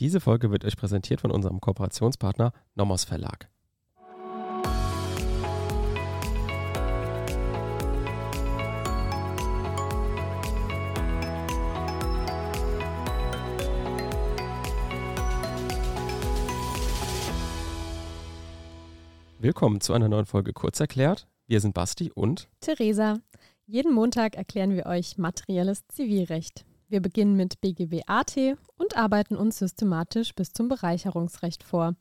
Diese Folge wird euch präsentiert von unserem Kooperationspartner Nomos Verlag. Willkommen zu einer neuen Folge Kurzerklärt. Wir sind Basti und Theresa. Jeden Montag erklären wir euch materielles Zivilrecht. Wir beginnen mit BGB AT und arbeiten uns systematisch bis zum Bereicherungsrecht vor.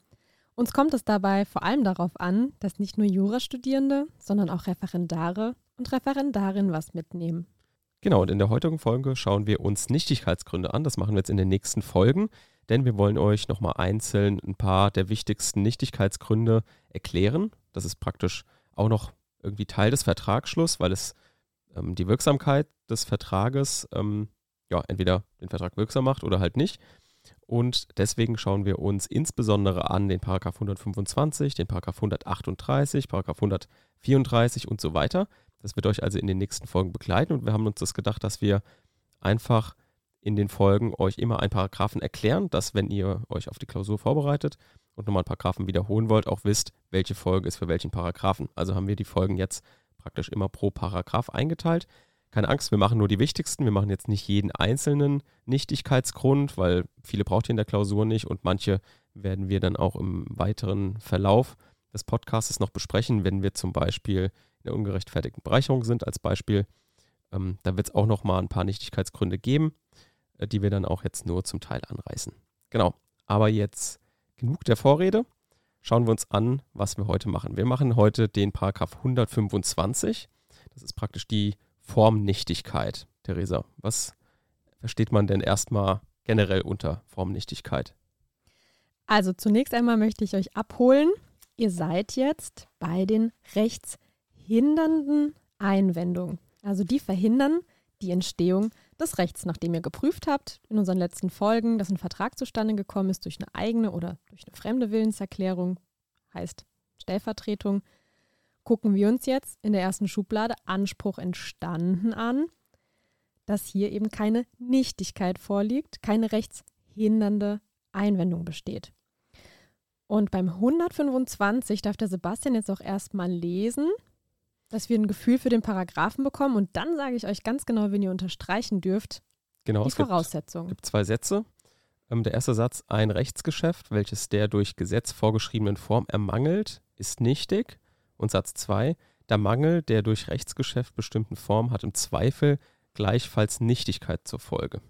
Uns kommt es dabei vor allem darauf an, dass nicht nur Jurastudierende, sondern auch Referendare und Referendarinnen was mitnehmen. Genau, und in der heutigen Folge schauen wir uns Nichtigkeitsgründe an. Das machen wir jetzt in den nächsten Folgen, denn wir wollen euch nochmal einzeln ein paar der wichtigsten Nichtigkeitsgründe erklären. Das ist praktisch auch noch irgendwie Teil des Vertragsschlusses, weil es ähm, die Wirksamkeit des Vertrages ähm, ja, entweder den Vertrag wirksam macht oder halt nicht. Und deswegen schauen wir uns insbesondere an den Paragraph 125, den Paragraph 138, Paragraph 134 und so weiter. Das wird euch also in den nächsten Folgen begleiten und wir haben uns das gedacht, dass wir einfach in den Folgen euch immer ein Paragraphen erklären, dass wenn ihr euch auf die Klausur vorbereitet und nochmal ein Paragraphen wiederholen wollt, auch wisst, welche Folge ist für welchen Paragraphen. Also haben wir die Folgen jetzt praktisch immer pro Paragraph eingeteilt keine Angst, wir machen nur die wichtigsten. Wir machen jetzt nicht jeden einzelnen Nichtigkeitsgrund, weil viele braucht ihr in der Klausur nicht und manche werden wir dann auch im weiteren Verlauf des Podcasts noch besprechen, wenn wir zum Beispiel in der ungerechtfertigten Bereicherung sind, als Beispiel. Ähm, da wird es auch noch mal ein paar Nichtigkeitsgründe geben, äh, die wir dann auch jetzt nur zum Teil anreißen. Genau, aber jetzt genug der Vorrede. Schauen wir uns an, was wir heute machen. Wir machen heute den Paragraph 125. Das ist praktisch die Formnichtigkeit, Theresa. Was versteht man denn erstmal generell unter Formnichtigkeit? Also zunächst einmal möchte ich euch abholen. Ihr seid jetzt bei den rechtshindernden Einwendungen. Also die verhindern die Entstehung des Rechts, nachdem ihr geprüft habt in unseren letzten Folgen, dass ein Vertrag zustande gekommen ist durch eine eigene oder durch eine fremde Willenserklärung, heißt Stellvertretung, gucken wir uns jetzt in der ersten Schublade Anspruch entstanden an, dass hier eben keine Nichtigkeit vorliegt, keine rechtshindernde Einwendung besteht. Und beim 125 darf der Sebastian jetzt auch erstmal lesen, dass wir ein Gefühl für den Paragraphen bekommen und dann sage ich euch ganz genau, wenn ihr unterstreichen dürft, genau, die Voraussetzungen. Es gibt zwei Sätze. Ähm, der erste Satz, ein Rechtsgeschäft, welches der durch Gesetz vorgeschriebenen Form ermangelt, ist nichtig. Und Satz 2, der Mangel der durch Rechtsgeschäft bestimmten Form hat im Zweifel gleichfalls Nichtigkeit zur Folge.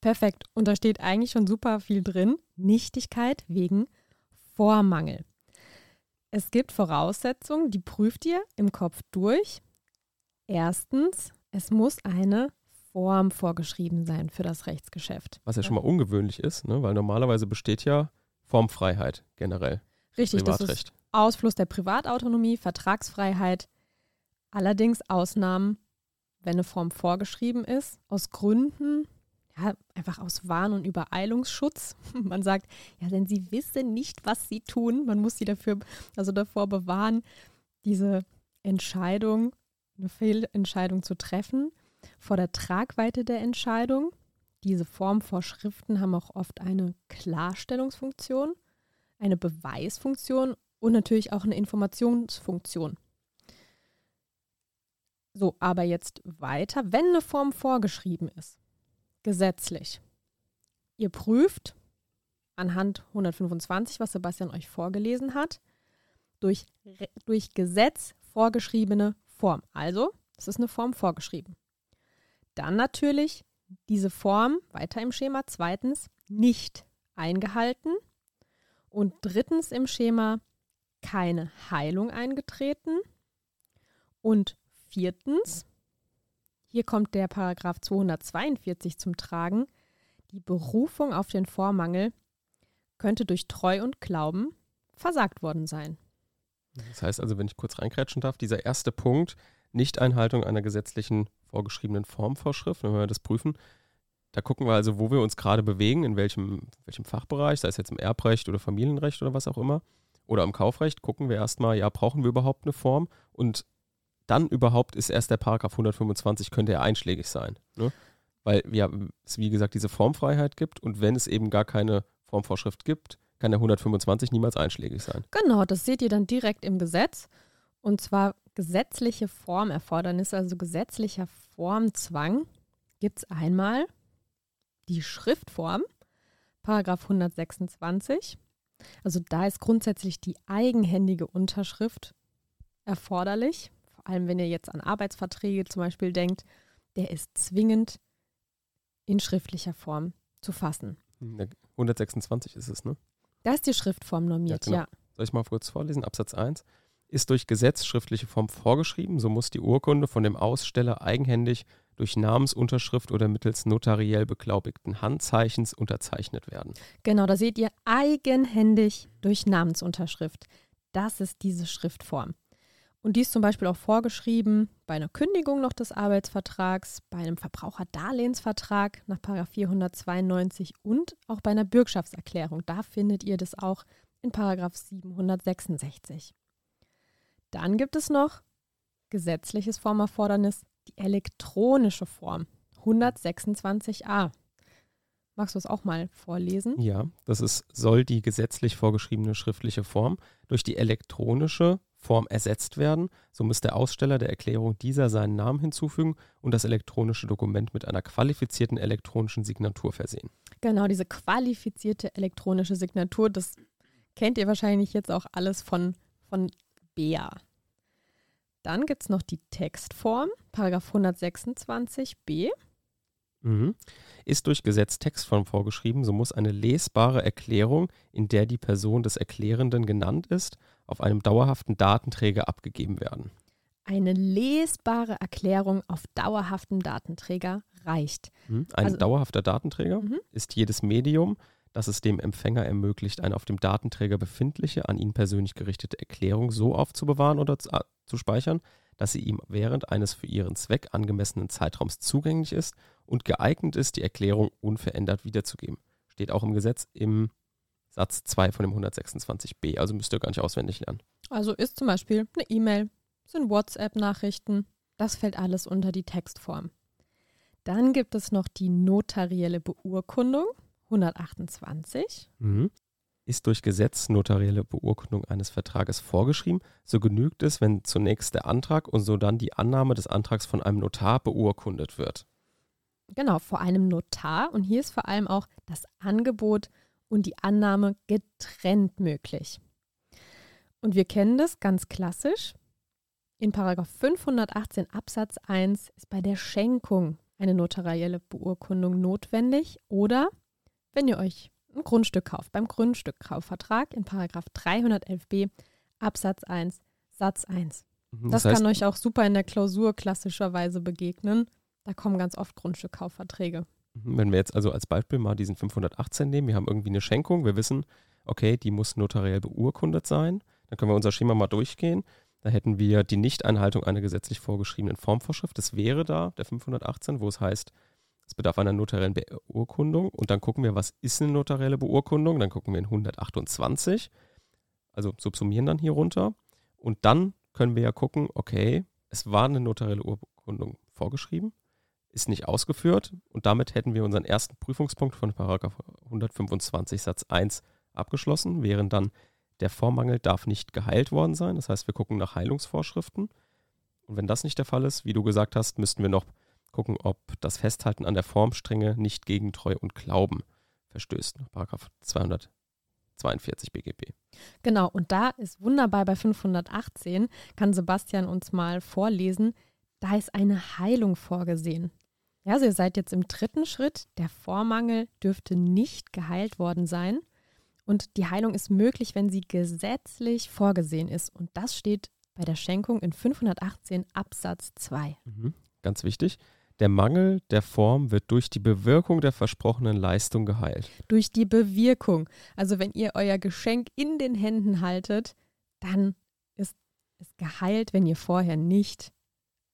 Perfekt. Und da steht eigentlich schon super viel drin. Nichtigkeit wegen Vormangel. Es gibt Voraussetzungen, die prüft ihr im Kopf durch. Erstens, es muss eine Form vorgeschrieben sein für das Rechtsgeschäft. Was ja schon mal ungewöhnlich ist, ne? weil normalerweise besteht ja Formfreiheit generell. Richtig, das ist Ausfluss der Privatautonomie, Vertragsfreiheit. Allerdings Ausnahmen, wenn eine Form vorgeschrieben ist, aus Gründen, ja, einfach aus Warn- und Übereilungsschutz. Man sagt, ja, denn sie wissen nicht, was sie tun. Man muss sie dafür, also davor bewahren, diese Entscheidung, eine Fehlentscheidung zu treffen, vor der Tragweite der Entscheidung. Diese Formvorschriften haben auch oft eine Klarstellungsfunktion, eine Beweisfunktion und natürlich auch eine Informationsfunktion. So, aber jetzt weiter, wenn eine Form vorgeschrieben ist, gesetzlich. Ihr prüft anhand 125, was Sebastian euch vorgelesen hat, durch, durch Gesetz vorgeschriebene Form. Also, es ist eine Form vorgeschrieben. Dann natürlich diese Form, weiter im Schema, zweitens nicht eingehalten und drittens im Schema keine Heilung eingetreten. Und viertens, hier kommt der Paragraph 242 zum Tragen, die Berufung auf den Vormangel könnte durch Treu und Glauben versagt worden sein. Das heißt also, wenn ich kurz reinkrätschen darf, dieser erste Punkt, Nichteinhaltung einer gesetzlichen vorgeschriebenen Formvorschrift, wenn wir das prüfen, da gucken wir also, wo wir uns gerade bewegen, in welchem, welchem Fachbereich, sei es jetzt im Erbrecht oder Familienrecht oder was auch immer oder im Kaufrecht gucken wir erstmal, ja, brauchen wir überhaupt eine Form? Und dann überhaupt ist erst der Paragraph 125, könnte er einschlägig sein. Ne? weil ja, es wie gesagt diese Formfreiheit gibt und wenn es eben gar keine Formvorschrift gibt, kann der 125 niemals einschlägig sein. Genau, das seht ihr dann direkt im Gesetz. Und zwar gesetzliche Formerfordernisse, also gesetzlicher Formzwang, gibt es einmal die Schriftform, Paragraph 126. Also da ist grundsätzlich die eigenhändige Unterschrift erforderlich. Vor allem, wenn ihr jetzt an Arbeitsverträge zum Beispiel denkt, der ist zwingend in schriftlicher Form zu fassen. 126 ist es, ne? Da ist die Schriftform normiert, ja. Genau. ja. Soll ich mal kurz vorlesen? Absatz 1. Ist durch Gesetz schriftliche Form vorgeschrieben, so muss die Urkunde von dem Aussteller eigenhändig durch Namensunterschrift oder mittels notariell beglaubigten Handzeichens unterzeichnet werden. Genau, da seht ihr eigenhändig durch Namensunterschrift. Das ist diese Schriftform. Und die ist zum Beispiel auch vorgeschrieben bei einer Kündigung noch des Arbeitsvertrags, bei einem Verbraucherdarlehensvertrag nach 492 und auch bei einer Bürgschaftserklärung. Da findet ihr das auch in 766. Dann gibt es noch gesetzliches Formerfordernis, die elektronische Form 126a. Magst du es auch mal vorlesen? Ja, das ist, soll die gesetzlich vorgeschriebene schriftliche Form durch die elektronische Form ersetzt werden. So muss der Aussteller der Erklärung dieser seinen Namen hinzufügen und das elektronische Dokument mit einer qualifizierten elektronischen Signatur versehen. Genau, diese qualifizierte elektronische Signatur, das kennt ihr wahrscheinlich jetzt auch alles von, von Bea. Dann gibt es noch die Textform, Paragraph 126b. Mhm. Ist durch Gesetz Textform vorgeschrieben, so muss eine lesbare Erklärung, in der die Person des Erklärenden genannt ist, auf einem dauerhaften Datenträger abgegeben werden. Eine lesbare Erklärung auf dauerhaftem Datenträger reicht. Mhm. Ein also, dauerhafter Datenträger mhm. ist jedes Medium, das es dem Empfänger ermöglicht, eine auf dem Datenträger befindliche, an ihn persönlich gerichtete Erklärung so aufzubewahren oder zu, zu speichern, dass sie ihm während eines für ihren Zweck angemessenen Zeitraums zugänglich ist und geeignet ist, die Erklärung unverändert wiederzugeben. Steht auch im Gesetz im Satz 2 von dem 126b, also müsst ihr gar nicht auswendig lernen. Also ist zum Beispiel eine E-Mail, sind WhatsApp-Nachrichten, das fällt alles unter die Textform. Dann gibt es noch die notarielle Beurkundung. 128. Mhm. Ist durch Gesetz notarielle Beurkundung eines Vertrages vorgeschrieben, so genügt es, wenn zunächst der Antrag und sodann die Annahme des Antrags von einem Notar beurkundet wird. Genau, vor einem Notar. Und hier ist vor allem auch das Angebot und die Annahme getrennt möglich. Und wir kennen das ganz klassisch. In Paragraph 518 Absatz 1 ist bei der Schenkung eine notarielle Beurkundung notwendig oder wenn ihr euch ein Grundstück kauft, beim Grundstückkaufvertrag in Paragraph 311b Absatz 1 Satz 1. Mhm, das, das heißt, kann euch auch super in der Klausur klassischerweise begegnen. Da kommen ganz oft Grundstückkaufverträge. Mhm, wenn wir jetzt also als Beispiel mal diesen 518 nehmen, wir haben irgendwie eine Schenkung, wir wissen, okay, die muss notariell beurkundet sein, dann können wir unser Schema mal durchgehen. Da hätten wir die Nichteinhaltung einer gesetzlich vorgeschriebenen Formvorschrift. Das wäre da der 518, wo es heißt, es bedarf einer notariellen Beurkundung und dann gucken wir, was ist eine notarielle Beurkundung? Dann gucken wir in 128, also subsumieren dann hier runter und dann können wir ja gucken, okay, es war eine notarielle Urkundung vorgeschrieben, ist nicht ausgeführt und damit hätten wir unseren ersten Prüfungspunkt von Paragraph 125 Satz 1 abgeschlossen, während dann der Vormangel darf nicht geheilt worden sein. Das heißt, wir gucken nach Heilungsvorschriften. Und wenn das nicht der Fall ist, wie du gesagt hast, müssten wir noch gucken, ob das Festhalten an der Formstrenge nicht gegen Treu und Glauben verstößt. Paragraph 242 BGB. Genau, und da ist wunderbar bei 518, kann Sebastian uns mal vorlesen, da ist eine Heilung vorgesehen. Ja, also ihr seid jetzt im dritten Schritt. Der Vormangel dürfte nicht geheilt worden sein. Und die Heilung ist möglich, wenn sie gesetzlich vorgesehen ist. Und das steht bei der Schenkung in 518 Absatz 2. Mhm, ganz wichtig. Der Mangel der Form wird durch die Bewirkung der versprochenen Leistung geheilt. Durch die Bewirkung. Also wenn ihr euer Geschenk in den Händen haltet, dann ist es geheilt, wenn ihr vorher nicht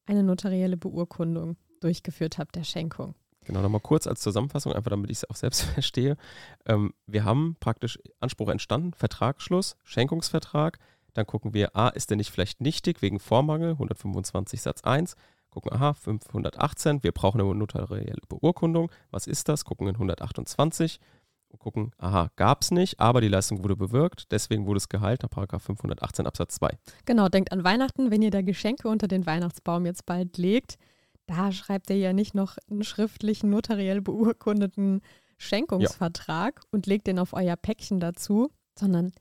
eine notarielle Beurkundung durchgeführt habt der Schenkung. Genau, nochmal kurz als Zusammenfassung, einfach damit ich es auch selbst verstehe. Ähm, wir haben praktisch Anspruch entstanden, Vertragsschluss, Schenkungsvertrag. Dann gucken wir, A, ist der nicht vielleicht nichtig wegen Vormangel, 125 Satz 1 gucken, aha, 518, wir brauchen eine notarielle Beurkundung. Was ist das? Gucken in 128 und gucken, aha, gab es nicht, aber die Leistung wurde bewirkt, deswegen wurde es geheilt nach 518 Absatz 2. Genau, denkt an Weihnachten, wenn ihr da Geschenke unter den Weihnachtsbaum jetzt bald legt, da schreibt ihr ja nicht noch einen schriftlichen, notariell beurkundeten Schenkungsvertrag ja. und legt den auf euer Päckchen dazu, sondern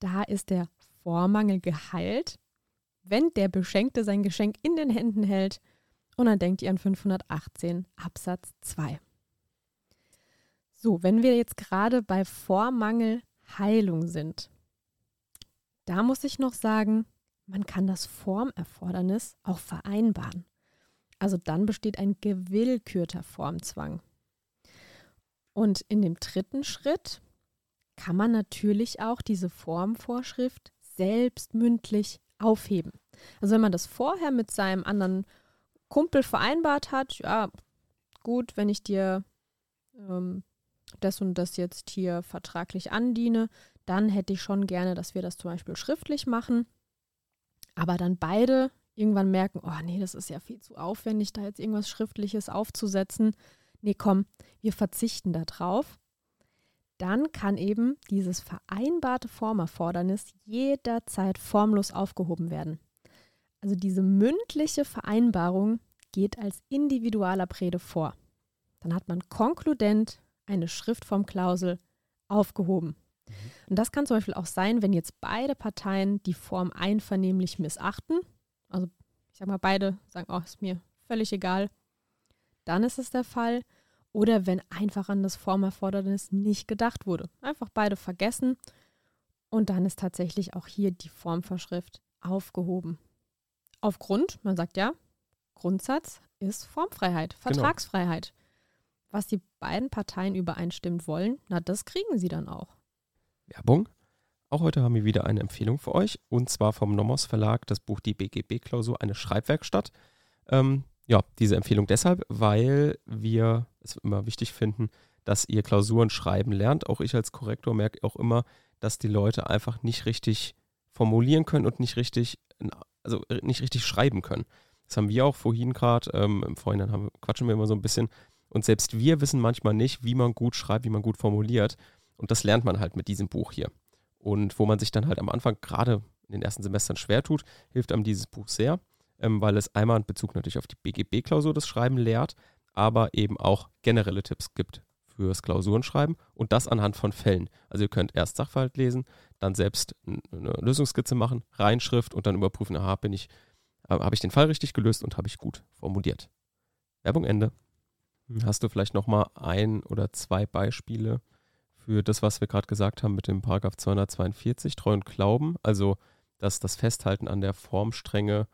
da ist der Vormangel geheilt, wenn der Beschenkte sein Geschenk in den Händen hält und dann denkt ihr an 518 Absatz 2. So, wenn wir jetzt gerade bei Vormangel Heilung sind, da muss ich noch sagen, man kann das Formerfordernis auch vereinbaren. Also dann besteht ein gewillkürter Formzwang. Und in dem dritten Schritt kann man natürlich auch diese Formvorschrift selbst mündlich aufheben. Also wenn man das vorher mit seinem anderen Kumpel vereinbart hat, ja, gut, wenn ich dir ähm, das und das jetzt hier vertraglich andiene, dann hätte ich schon gerne, dass wir das zum Beispiel schriftlich machen. Aber dann beide irgendwann merken, oh nee, das ist ja viel zu aufwendig, da jetzt irgendwas Schriftliches aufzusetzen. Nee, komm, wir verzichten darauf. Dann kann eben dieses vereinbarte Formerfordernis jederzeit formlos aufgehoben werden. Also diese mündliche Vereinbarung geht als Individualabrede vor. Dann hat man konkludent eine Schriftformklausel aufgehoben. Mhm. Und das kann zum Beispiel auch sein, wenn jetzt beide Parteien die Form einvernehmlich missachten. Also ich sage mal, beide sagen, oh, ist mir völlig egal. Dann ist es der Fall. Oder wenn einfach an das Formerfordernis nicht gedacht wurde. Einfach beide vergessen. Und dann ist tatsächlich auch hier die Formvorschrift aufgehoben. Aufgrund, man sagt ja, Grundsatz ist Formfreiheit, genau. Vertragsfreiheit. Genau was die beiden Parteien übereinstimmend wollen, na, das kriegen sie dann auch. Werbung. Auch heute haben wir wieder eine Empfehlung für euch und zwar vom Nomos Verlag das Buch Die BGB-Klausur, eine Schreibwerkstatt. Ähm, ja, diese Empfehlung deshalb, weil wir es immer wichtig finden, dass ihr Klausuren schreiben lernt. Auch ich als Korrektor merke auch immer, dass die Leute einfach nicht richtig formulieren können und nicht richtig, also nicht richtig schreiben können. Das haben wir auch vorhin gerade, ähm, im Vorhinein haben, quatschen wir immer so ein bisschen, und selbst wir wissen manchmal nicht, wie man gut schreibt, wie man gut formuliert. Und das lernt man halt mit diesem Buch hier. Und wo man sich dann halt am Anfang gerade in den ersten Semestern schwer tut, hilft einem dieses Buch sehr, ähm, weil es einmal in Bezug natürlich auf die BGB-Klausur das Schreiben lehrt, aber eben auch generelle Tipps gibt fürs Klausurenschreiben und das anhand von Fällen. Also ihr könnt erst Sachverhalt lesen, dann selbst eine Lösungsskizze machen, Reinschrift und dann überprüfen, aha, bin ich, habe ich den Fall richtig gelöst und habe ich gut formuliert. Werbung Ende. Hast du vielleicht nochmal ein oder zwei Beispiele für das, was wir gerade gesagt haben mit dem Paragraph 242, Treu und Glauben? Also, dass das Festhalten an der Formstrenge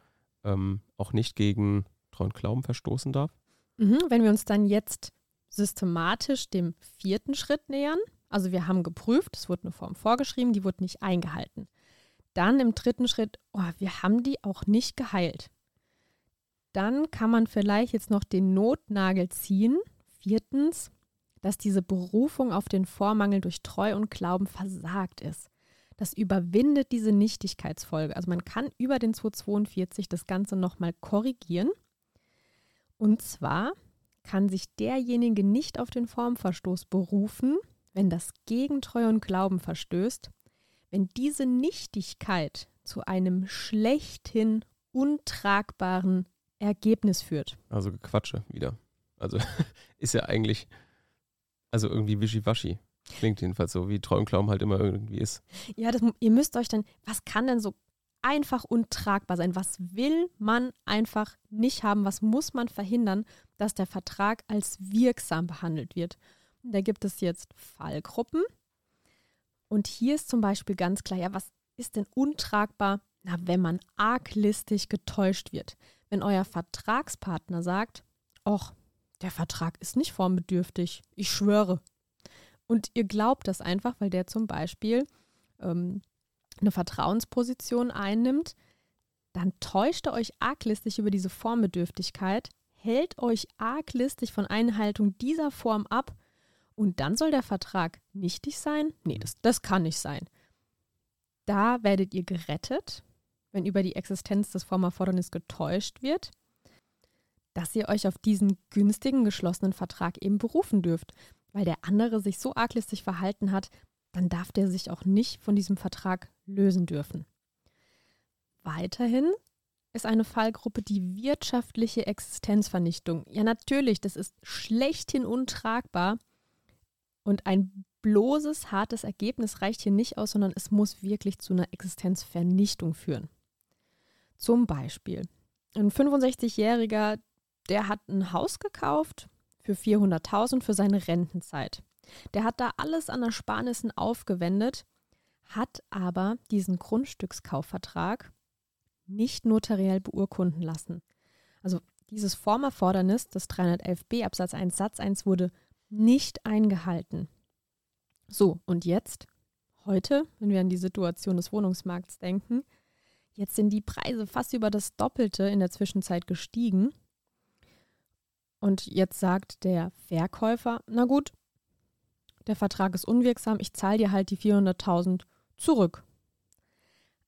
ähm, auch nicht gegen Treu und Glauben verstoßen darf? Mhm, wenn wir uns dann jetzt systematisch dem vierten Schritt nähern, also wir haben geprüft, es wurde eine Form vorgeschrieben, die wurde nicht eingehalten. Dann im dritten Schritt, oh, wir haben die auch nicht geheilt dann kann man vielleicht jetzt noch den Notnagel ziehen. Viertens, dass diese Berufung auf den Vormangel durch Treu und Glauben versagt ist. Das überwindet diese Nichtigkeitsfolge. Also man kann über den 242 das Ganze nochmal korrigieren. Und zwar kann sich derjenige nicht auf den Formverstoß berufen, wenn das gegen Treu und Glauben verstößt, wenn diese Nichtigkeit zu einem schlechthin untragbaren Ergebnis führt. Also Gequatsche wieder. Also ist ja eigentlich, also irgendwie wischiwaschi. Klingt jedenfalls so, wie Traumklaum halt immer irgendwie ist. Ja, das, ihr müsst euch dann, was kann denn so einfach untragbar sein? Was will man einfach nicht haben? Was muss man verhindern, dass der Vertrag als wirksam behandelt wird? Und da gibt es jetzt Fallgruppen. Und hier ist zum Beispiel ganz klar, ja, was ist denn untragbar? Na, wenn man arglistig getäuscht wird wenn euer Vertragspartner sagt, ach, der Vertrag ist nicht formbedürftig, ich schwöre. Und ihr glaubt das einfach, weil der zum Beispiel ähm, eine Vertrauensposition einnimmt, dann täuscht er euch arglistig über diese Formbedürftigkeit, hält euch arglistig von Einhaltung dieser Form ab und dann soll der Vertrag nichtig sein? Nee, das, das kann nicht sein. Da werdet ihr gerettet wenn über die Existenz des Formerfordernisses getäuscht wird. dass ihr euch auf diesen günstigen geschlossenen Vertrag eben berufen dürft. Weil der andere sich so arglistig verhalten hat, dann darf der sich auch nicht von diesem Vertrag lösen dürfen. Weiterhin ist eine Fallgruppe die wirtschaftliche Existenzvernichtung. Ja, natürlich, das ist schlechthin untragbar und ein bloßes, hartes Ergebnis reicht hier nicht aus, sondern es muss wirklich zu einer Existenzvernichtung führen. Zum Beispiel, ein 65-Jähriger, der hat ein Haus gekauft für 400.000 für seine Rentenzeit. Der hat da alles an Ersparnissen aufgewendet, hat aber diesen Grundstückskaufvertrag nicht notariell beurkunden lassen. Also dieses Formerfordernis des 311b Absatz 1 Satz 1 wurde nicht eingehalten. So, und jetzt, heute, wenn wir an die Situation des Wohnungsmarkts denken, jetzt sind die Preise fast über das Doppelte in der Zwischenzeit gestiegen. Und jetzt sagt der Verkäufer, na gut, der Vertrag ist unwirksam, ich zahle dir halt die 400.000 zurück.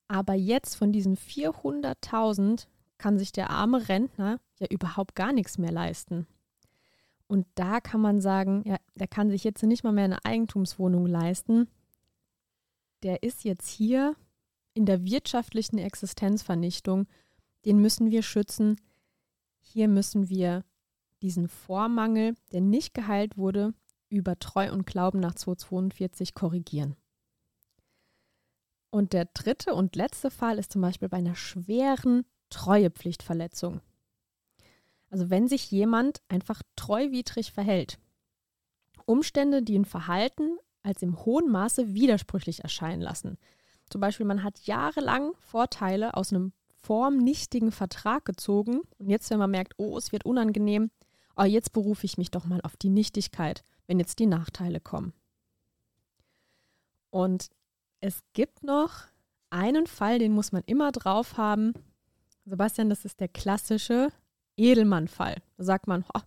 Aber jetzt von diesen 400.000 kann sich der arme Rentner ja überhaupt gar nichts mehr leisten. Und da kann man sagen, ja, der kann sich jetzt nicht mal mehr eine Eigentumswohnung leisten. Der ist jetzt hier in der wirtschaftlichen Existenzvernichtung. Den müssen wir schützen. Hier müssen wir diesen Vormangel, der nicht geheilt wurde, über Treu und Glauben nach 242 korrigieren. Und der dritte und letzte Fall ist zum Beispiel bei einer schweren Treuepflichtverletzung. Also wenn sich jemand einfach treuwidrig verhält. Umstände, die ein Verhalten als im hohen Maße widersprüchlich erscheinen lassen. Zum Beispiel, man hat jahrelang Vorteile aus einem formnichtigen Vertrag gezogen und jetzt, wenn man merkt, oh, es wird unangenehm, oh, jetzt berufe ich mich doch mal auf die Nichtigkeit, wenn jetzt die Nachteile kommen. Und es gibt noch einen Fall, den muss man immer drauf haben. Sebastian, das ist der klassische Edelmann-Fall. Da sagt man, oh,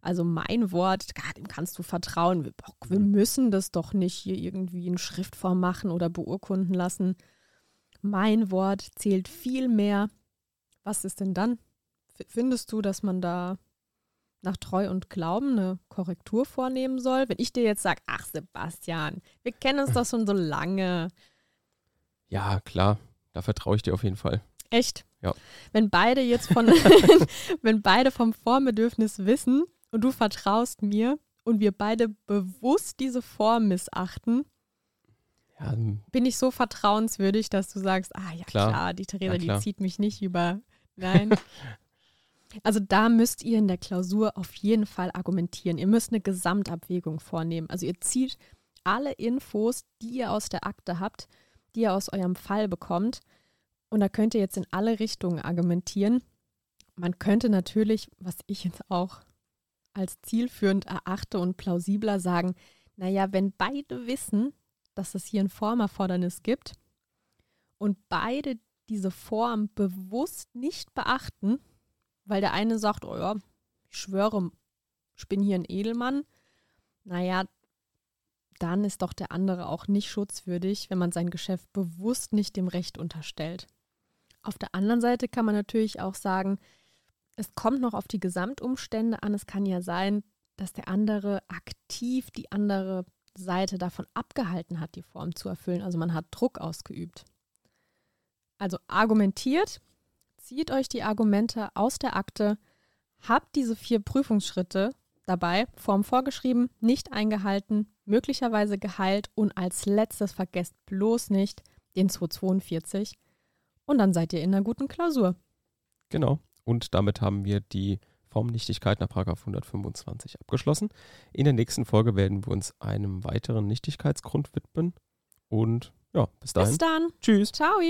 also mein Wort, dem kannst du vertrauen. Wir, wir, müssen das doch nicht hier irgendwie in Schriftform machen oder beurkunden lassen. Mein Wort zählt viel mehr. Was ist denn dann? Findest du, dass man da nach Treu und Glauben eine Korrektur vornehmen soll? Wenn ich dir jetzt sage, ach Sebastian, wir kennen uns doch schon so lange. Ja, klar, da vertraue ich dir auf jeden Fall. Echt? Ja. Wenn beide jetzt von, wenn beide vom Formbedürfnis wissen und du vertraust mir und wir beide bewusst diese Form missachten, ja, ähm, bin ich so vertrauenswürdig, dass du sagst, ah ja klar, klar die Theresa, ja, die zieht mich nicht über. Nein. Also da müsst ihr in der Klausur auf jeden Fall argumentieren. Ihr müsst eine Gesamtabwägung vornehmen. Also ihr zieht alle Infos, die ihr aus der Akte habt, die ihr aus eurem Fall bekommt. Und da könnt ihr jetzt in alle Richtungen argumentieren. Man könnte natürlich, was ich jetzt auch als zielführend erachte und plausibler sagen, naja, wenn beide wissen, dass es hier ein Formerfordernis gibt und beide diese Form bewusst nicht beachten, weil der eine sagt, oh ja, ich schwöre, ich bin hier ein Edelmann. Naja, dann ist doch der andere auch nicht schutzwürdig, wenn man sein Geschäft bewusst nicht dem Recht unterstellt. Auf der anderen Seite kann man natürlich auch sagen, es kommt noch auf die Gesamtumstände an. Es kann ja sein, dass der andere aktiv die andere Seite davon abgehalten hat, die Form zu erfüllen. Also man hat Druck ausgeübt. Also argumentiert, zieht euch die Argumente aus der Akte, habt diese vier Prüfungsschritte dabei, Form vorgeschrieben, nicht eingehalten, möglicherweise geheilt und als letztes vergesst bloß nicht den 242 und dann seid ihr in einer guten Klausur. Genau. Und damit haben wir die Formnichtigkeit nach 125 abgeschlossen. In der nächsten Folge werden wir uns einem weiteren Nichtigkeitsgrund widmen. Und ja, bis dahin. Bis dann. Tschüss. Ciao.